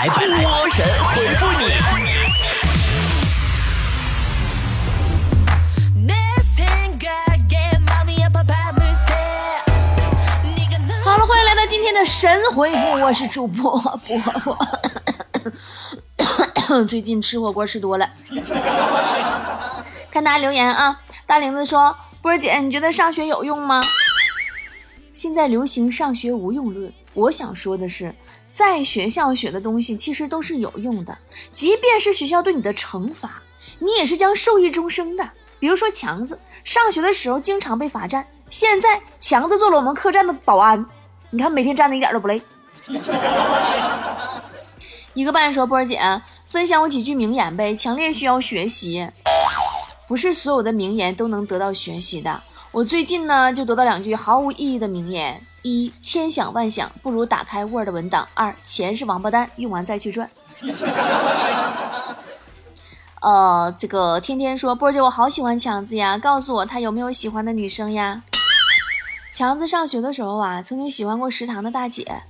来波神回复你。好了，欢迎来到今天的神回复，我是主播波波。最近吃火锅吃多了，看大家留言啊。大玲子说：“波姐，你觉得上学有用吗？”现在流行上学无用论，我想说的是，在学校学的东西其实都是有用的，即便是学校对你的惩罚，你也是将受益终生的。比如说强子，上学的时候经常被罚站，现在强子做了我们客栈的保安，你看每天站的一点都不累。一个半说波儿姐，分享我几句名言呗，强烈需要学习。不是所有的名言都能得到学习的。我最近呢就得到两句毫无意义的名言：一，千想万想不如打开 Word 文档；二，钱是王八蛋，用完再去赚。呃，这个天天说波儿姐，我好喜欢强子呀，告诉我他有没有喜欢的女生呀？强子上学的时候啊，曾经喜欢过食堂的大姐，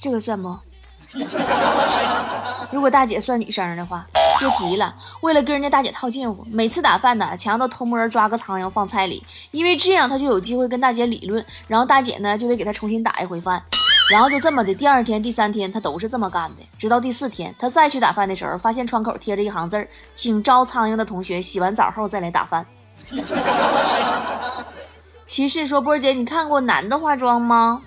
这个算不？如果大姐算女生的话，别提了。为了跟人家大姐套近乎，每次打饭呢，强都偷摸抓个苍蝇放菜里，因为这样他就有机会跟大姐理论，然后大姐呢就得给他重新打一回饭，然后就这么的，第二天、第三天他都是这么干的，直到第四天他再去打饭的时候，发现窗口贴着一行字儿：“请招苍蝇的同学洗完澡后再来打饭。”骑士说：“波儿姐，你看过男的化妆吗？”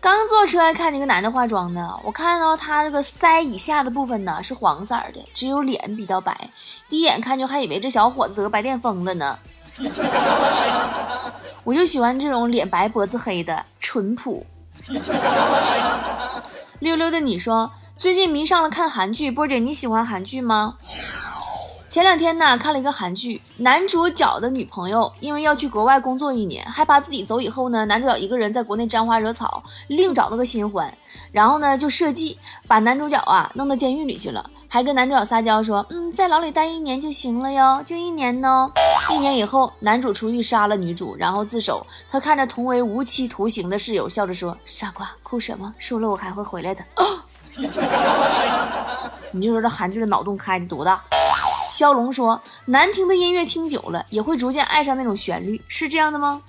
刚坐车还看见个男的化妆呢，我看到他这个腮以下的部分呢是黄色的，只有脸比较白。第一眼看就还以为这小伙子得白癜风了呢。我就喜欢这种脸白脖子黑的淳朴。溜溜的你说最近迷上了看韩剧，波姐你喜欢韩剧吗？前两天呢，看了一个韩剧，男主角的女朋友因为要去国外工作一年，害怕自己走以后呢，男主角一个人在国内沾花惹草，另找了个新欢，然后呢就设计把男主角啊弄到监狱里去了，还跟男主角撒娇说，嗯，在牢里待一年就行了哟，就一年呢。一年以后，男主出狱杀了女主，然后自首。他看着同为无期徒刑的室友，笑着说：“傻瓜，哭什么？输了我还会回来的。” 你就说这韩剧的脑洞开的多大？骁龙说：“难听的音乐听久了，也会逐渐爱上那种旋律，是这样的吗？”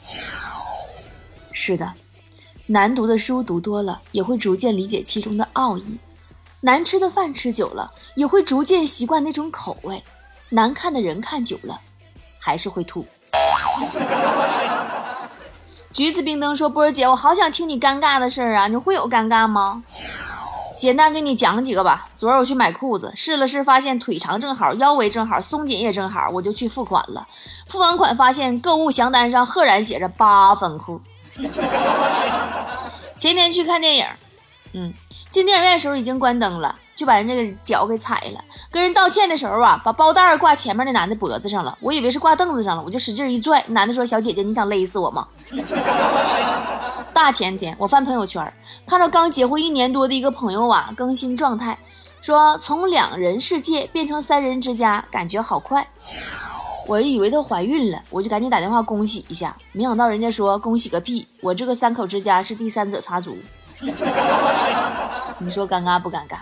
是的，难读的书读多了，也会逐渐理解其中的奥义；难吃的饭吃久了，也会逐渐习惯那种口味；难看的人看久了，还是会吐。橘子冰灯说：“波儿姐，我好想听你尴尬的事儿啊，你会有尴尬吗？”简单给你讲几个吧。昨儿我去买裤子，试了试，发现腿长正好，腰围正好，松紧也正好，我就去付款了。付完款发现购物详单上赫然写着八分裤。前天去看电影，嗯，进电影院的时候已经关灯了，就把人这个脚给踩了。跟人道歉的时候啊，把包带挂前面那男的脖子上了，我以为是挂凳子上了，我就使劲一拽，男的说：“小姐姐，你想勒死我吗？”大前天我翻朋友圈，看到刚结婚一年多的一个朋友啊更新状态，说从两人世界变成三人之家，感觉好快。我以为她怀孕了，我就赶紧打电话恭喜一下，没想到人家说恭喜个屁，我这个三口之家是第三者插足。你说尴尬不尴尬？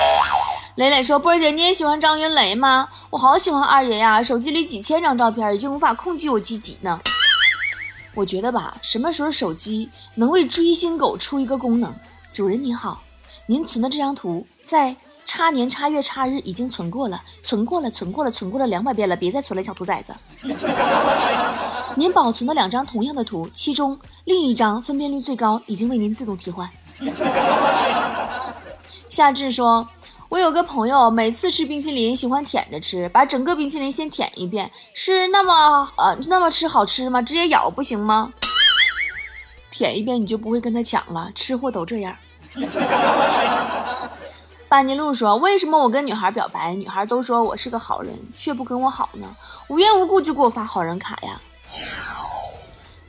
磊磊说：“波儿姐，你也喜欢张云雷吗？我好喜欢二爷呀，手机里几千张照片，已经无法控制我自己呢。”我觉得吧，什么时候手机能为追星狗出一个功能？主人您好，您存的这张图在叉年叉月叉日已经存过了，存过了，存过了，存过了两百遍了，别再存了，小兔崽子。您保存的两张同样的图，其中另一张分辨率最高，已经为您自动替换。夏至说。我有个朋友，每次吃冰淇淋喜欢舔着吃，把整个冰淇淋先舔一遍，是那么呃那么吃好吃吗？直接咬不行吗？舔一遍你就不会跟他抢了，吃货都这样。班尼路说：“为什么我跟女孩表白，女孩都说我是个好人，却不跟我好呢？无缘无故就给我发好人卡呀？”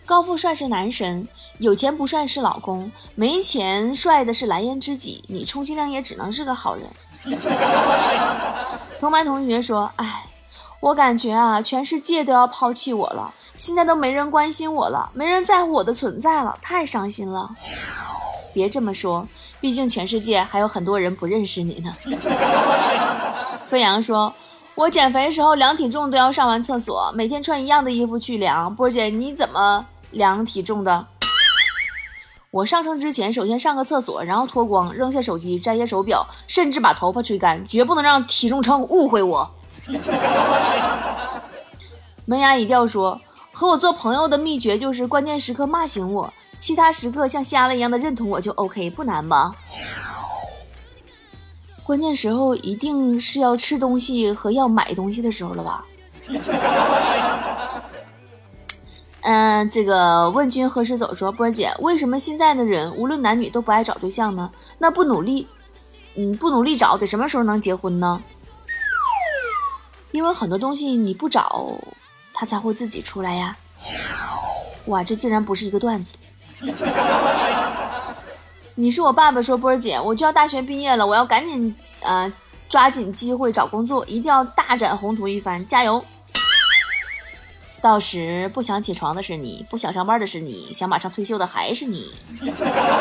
高富帅是男神。有钱不帅是老公，没钱帅的是蓝颜知己。你充其量也只能是个好人。同班同学说：“哎，我感觉啊，全世界都要抛弃我了，现在都没人关心我了，没人在乎我的存在了，太伤心了。”别这么说，毕竟全世界还有很多人不认识你呢。飞扬说：“我减肥时候量体重都要上完厕所，每天穿一样的衣服去量。波姐，你怎么量体重的？”我上车之前，首先上个厕所，然后脱光，扔下手机，摘下手表，甚至把头发吹干，绝不能让体重秤误会我。门牙一掉说：“和我做朋友的秘诀就是关键时刻骂醒我，其他时刻像瞎了一样的认同我就 OK，不难吧？”关键时候一定是要吃东西和要买东西的时候了吧？嗯，这个问君何时走说波儿姐，为什么现在的人无论男女都不爱找对象呢？那不努力，嗯，不努力找，得什么时候能结婚呢？因为很多东西你不找，他才会自己出来呀。哇，这竟然不是一个段子。你是我爸爸说波儿姐，我就要大学毕业了，我要赶紧呃抓紧机会找工作，一定要大展宏图一番，加油！到时不想起床的是你，不想上班的是你，想马上退休的还是你。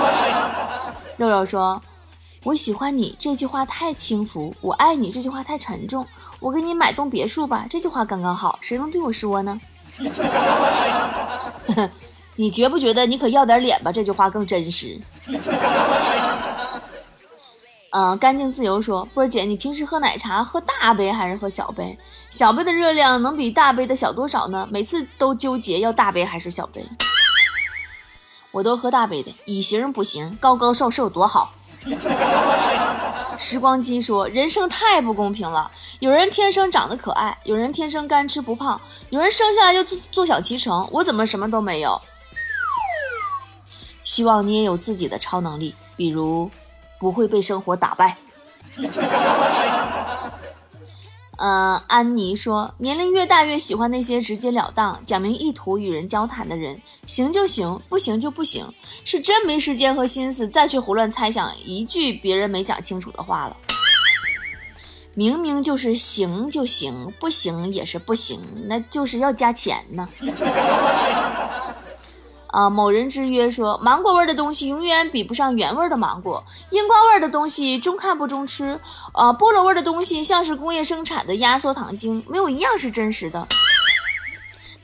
肉肉说：“我喜欢你这句话太轻浮，我爱你这句话太沉重。我给你买栋别墅吧，这句话刚刚好，谁能对我说呢？” 你觉不觉得你可要点脸吧？这句话更真实。嗯，干净自由说，波儿姐，你平时喝奶茶喝大杯还是喝小杯？小杯的热量能比大杯的小多少呢？每次都纠结要大杯还是小杯。我都喝大杯的，以形补形，高高瘦瘦多好。时光机说，人生太不公平了，有人天生长得可爱，有人天生干吃不胖，有人生下来就坐坐享其成，我怎么什么都没有？希望你也有自己的超能力，比如。不会被生活打败。呃，安妮说，年龄越大越喜欢那些直截了当、讲明意图与人交谈的人，行就行，不行就不行，是真没时间和心思再去胡乱猜想一句别人没讲清楚的话了。明明就是行就行，不行也是不行，那就是要加钱呢。啊，某人之约说，芒果味的东西永远比不上原味的芒果，樱花味的东西中看不中吃，呃，菠萝味的东西像是工业生产的压缩糖精，没有一样是真实的。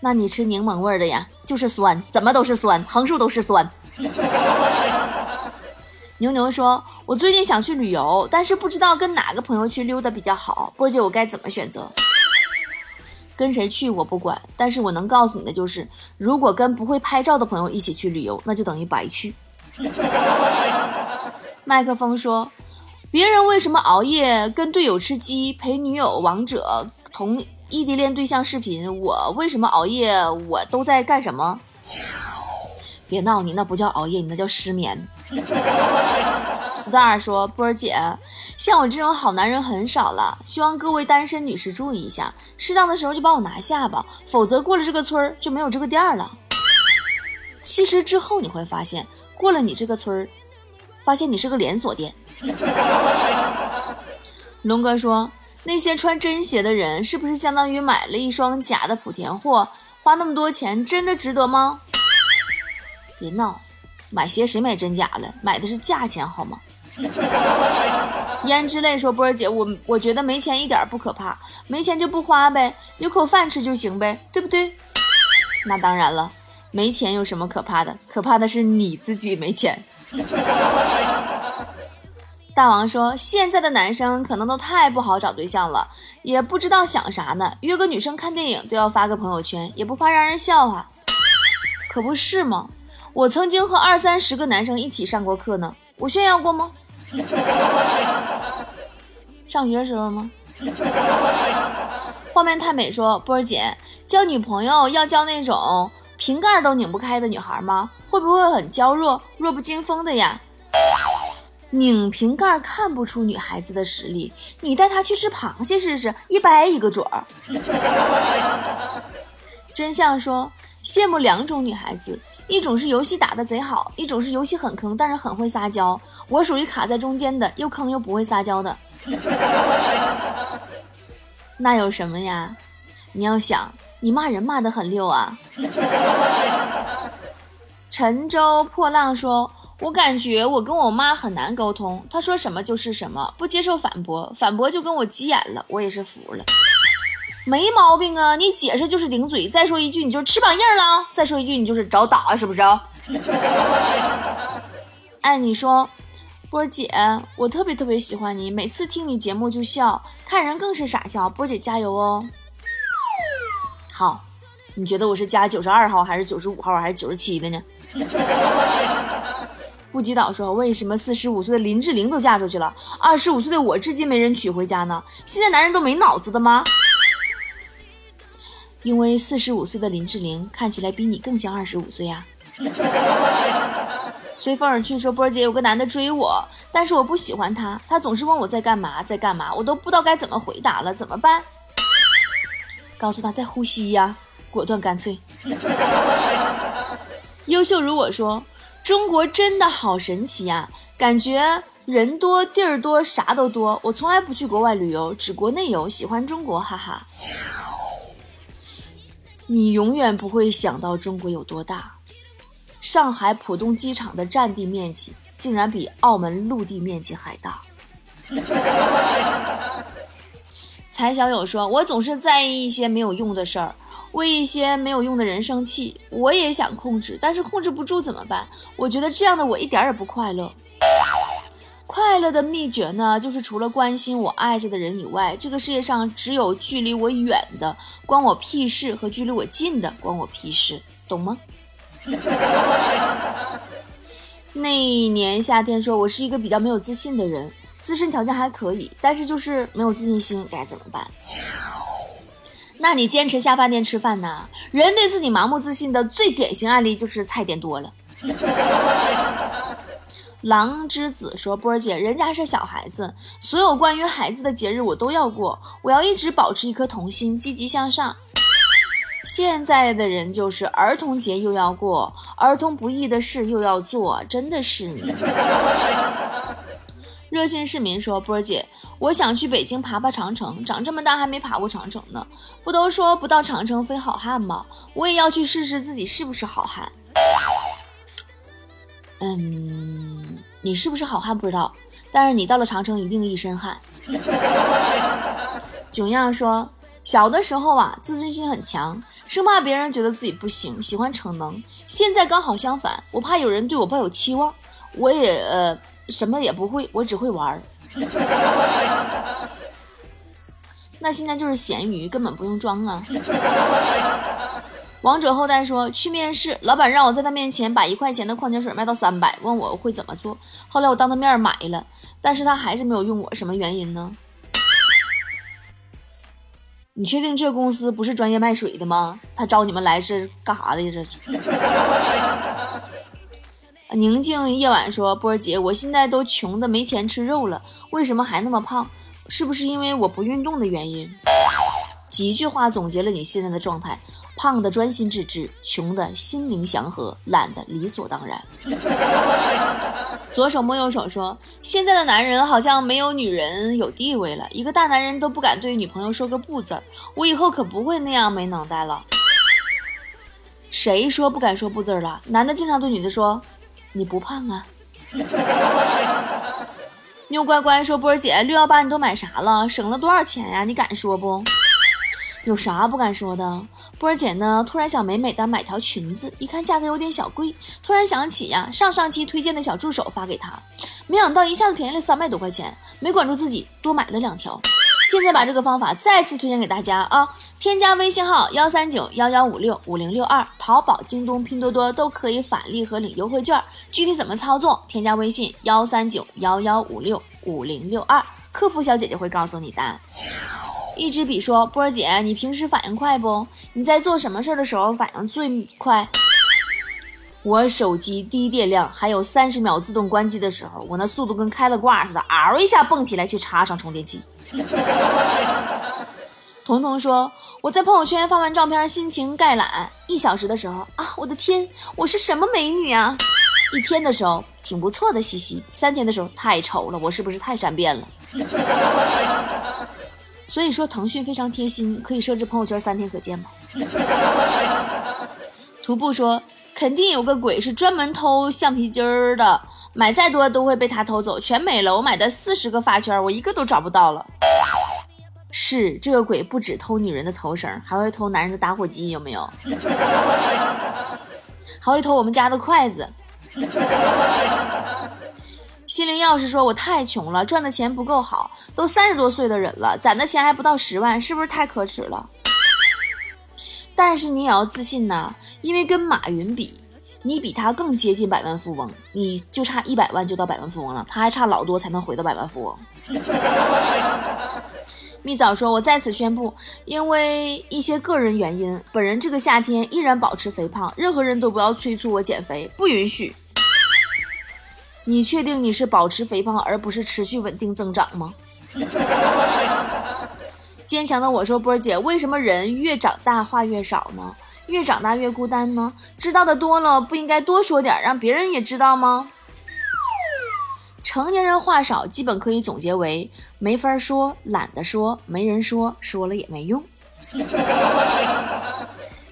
那你吃柠檬味的呀，就是酸，怎么都是酸，横竖都是酸。牛牛说，我最近想去旅游，但是不知道跟哪个朋友去溜达比较好，波姐我该怎么选择？跟谁去我不管，但是我能告诉你的就是，如果跟不会拍照的朋友一起去旅游，那就等于白去。麦克风说，别人为什么熬夜跟队友吃鸡，陪女友王者，同异地恋对象视频，我为什么熬夜？我都在干什么？别闹，你那不叫熬夜，你那叫失眠。Star 说：“波儿姐，像我这种好男人很少了，希望各位单身女士注意一下，适当的时候就把我拿下吧，否则过了这个村就没有这个店了。其实之后你会发现，过了你这个村，发现你是个连锁店。”龙哥说：“那些穿真鞋的人，是不是相当于买了一双假的莆田货？花那么多钱，真的值得吗？”别闹。买鞋谁买真假了？买的是价钱好吗？胭脂泪说：“波儿姐，我我觉得没钱一点不可怕，没钱就不花呗，有口饭吃就行呗，对不对？”那当然了，没钱有什么可怕的？可怕的是你自己没钱。大王说：“现在的男生可能都太不好找对象了，也不知道想啥呢，约个女生看电影都要发个朋友圈，也不怕让人笑话，可不是吗？”我曾经和二三十个男生一起上过课呢，我炫耀过吗？上学时候吗？画面太美说，波儿姐交女朋友要交那种瓶盖都拧不开的女孩吗？会不会很娇弱、弱不禁风的呀？拧瓶盖看不出女孩子的实力，你带她去吃螃蟹试试，一掰一个准儿。真相说，羡慕两种女孩子。一种是游戏打的贼好，一种是游戏很坑，但是很会撒娇。我属于卡在中间的，又坑又不会撒娇的。那有什么呀？你要想，你骂人骂的很溜啊。沉舟破浪说：“我感觉我跟我妈很难沟通，她说什么就是什么，不接受反驳，反驳就跟我急眼了，我也是服了。没毛病啊，你解释就是顶嘴，再说一句你就是翅膀硬了，再说一句你就是找打，是不是？哎，你说，波姐，我特别特别喜欢你，每次听你节目就笑，看人更是傻笑。波姐加油哦！好，你觉得我是加九十二号还是九十五号还是九十七的呢？不吉岛说：“为什么四十五岁的林志玲都嫁出去了，二十五岁的我至今没人娶回家呢？现在男人都没脑子的吗？”因为四十五岁的林志玲看起来比你更像二十五岁呀。随风而去说：“波儿姐，有个男的追我，但是我不喜欢他，他总是问我在干嘛，在干嘛，我都不知道该怎么回答了，怎么办？”告诉他在呼吸呀，果断干脆。优秀如我说。中国真的好神奇呀，感觉人多地儿多啥都多。我从来不去国外旅游，只国内游，喜欢中国，哈哈。你永远不会想到中国有多大。上海浦东机场的占地面积竟然比澳门陆地面积还大。才小友说：“我总是在意一些没有用的事儿。”为一些没有用的人生气，我也想控制，但是控制不住怎么办？我觉得这样的我一点也不快乐。快乐的秘诀呢，就是除了关心我爱着的人以外，这个世界上只有距离我远的关我屁事和距离我近的关我屁事，懂吗？那年夏天说，我是一个比较没有自信的人，自身条件还可以，但是就是没有自信心，该怎么办？那你坚持下饭店吃饭呢？人对自己盲目自信的最典型案例就是菜点多了。狼之子说：“波儿姐，人家是小孩子，所有关于孩子的节日我都要过，我要一直保持一颗童心，积极向上。现在的人就是儿童节又要过，儿童不易的事又要做，真的是。”热心市民说：“波儿姐，我想去北京爬爬长城，长这么大还没爬过长城呢。不都说不到长城非好汉吗？我也要去试试自己是不是好汉。嗯，你是不是好汉不知道，但是你到了长城一定一身汗。”囧样说：“小的时候啊，自尊心很强，生怕别人觉得自己不行，喜欢逞能。现在刚好相反，我怕有人对我抱有期望，我也呃。”什么也不会，我只会玩。那现在就是咸鱼，根本不用装啊。王者后代说去面试，老板让我在他面前把一块钱的矿泉水卖到三百，问我会怎么做。后来我当他面买了，但是他还是没有用我，什么原因呢？你确定这公司不是专业卖水的吗？他招你们来是干啥的呀？这。宁静夜晚说：“波儿姐，我现在都穷的没钱吃肉了，为什么还那么胖？是不是因为我不运动的原因？”几句话总结了你现在的状态：胖的专心致志，穷的心灵祥和，懒的理所当然。左手摸右手说：“现在的男人好像没有女人有地位了，一个大男人都不敢对女朋友说个不字儿。我以后可不会那样没脑袋了。”谁说不敢说不字儿了？男的经常对女的说。你不胖啊？妞乖乖说：“波儿姐，六幺八你都买啥了？省了多少钱呀？你敢说不？有啥不敢说的？波儿姐呢？突然想美美的买条裙子，一看价格有点小贵，突然想起呀，上上期推荐的小助手发给她，没想到一下子便宜了三百多块钱，没管住自己，多买了两条。现在把这个方法再次推荐给大家啊！”添加微信号幺三九幺幺五六五零六二，淘宝、京东、拼多多都可以返利和领优惠券。具体怎么操作？添加微信幺三九幺幺五六五零六二，客服小姐姐会告诉你的。一支笔说：“波儿姐，你平时反应快不？你在做什么事儿的时候反应最快？我手机低电量还有三十秒自动关机的时候，我那速度跟开了挂似的，嗷一下蹦起来去插上充电器。”彤彤说：“我在朋友圈发完照片，心情概览。一小时的时候啊，我的天，我是什么美女啊！一天的时候挺不错的，嘻嘻。三天的时候太丑了，我是不是太善变了？所以说，腾讯非常贴心，可以设置朋友圈三天可见吗？” 徒步说：“肯定有个鬼是专门偷橡皮筋儿的。”买再多都会被他偷走，全没了。我买的四十个发圈，我一个都找不到了。是这个鬼不止偷女人的头绳，还会偷男人的打火机，有没有？还会偷我们家的筷子。心灵钥匙说：“我太穷了，赚的钱不够好，都三十多岁的人了，攒的钱还不到十万，是不是太可耻了？”但是你也要自信呐，因为跟马云比，你比他更接近百万富翁，你就差一百万就到百万富翁了，他还差老多才能回到百万富翁。蜜枣说：“我在此宣布，因为一些个人原因，本人这个夏天依然保持肥胖，任何人都不要催促我减肥，不允许。你确定你是保持肥胖，而不是持续稳定增长吗？” 坚强的我说：“波儿姐，为什么人越长大话越少呢？越长大越孤单呢？知道的多了，不应该多说点，让别人也知道吗？”成年人话少，基本可以总结为没法说、懒得说、没人说，说了也没用。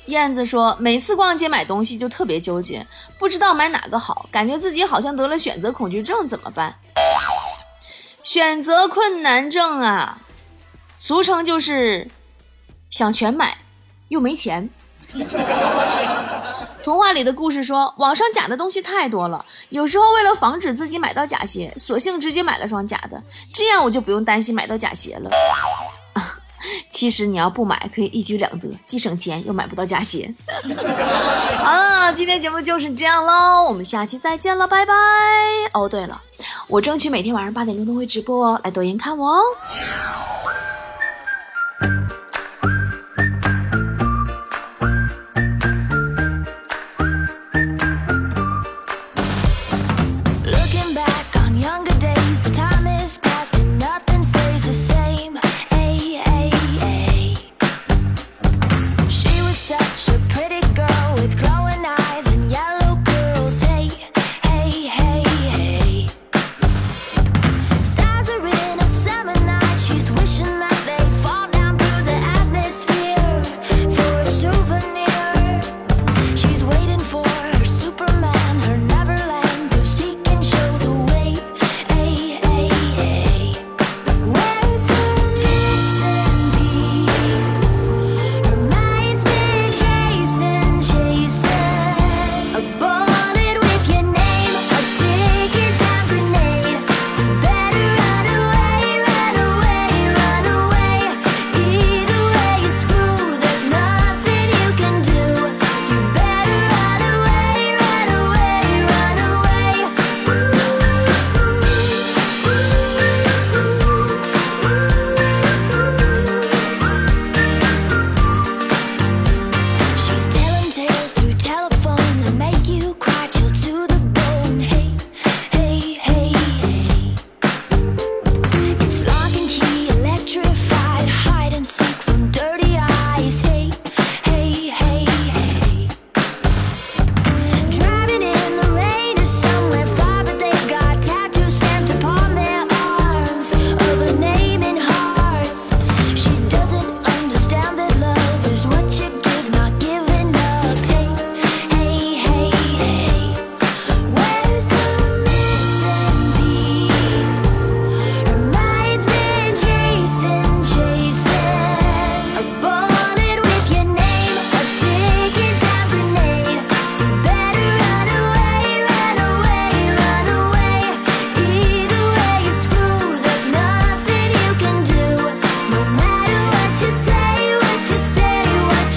燕子说，每次逛街买东西就特别纠结，不知道买哪个好，感觉自己好像得了选择恐惧症，怎么办？选择困难症啊，俗称就是想全买又没钱。童话里的故事说，网上假的东西太多了，有时候为了防止自己买到假鞋，索性直接买了双假的，这样我就不用担心买到假鞋了。其实你要不买，可以一举两得，既省钱又买不到假鞋。好了，今天节目就是这样喽，我们下期再见了，拜拜。哦，对了，我争取每天晚上八点钟都会直播哦，来抖音看我哦。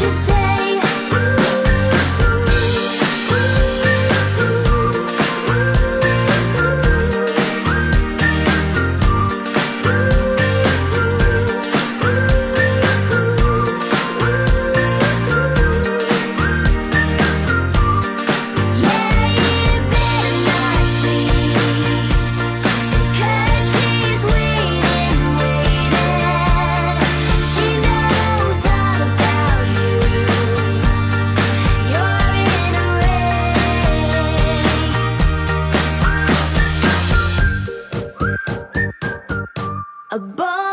just above.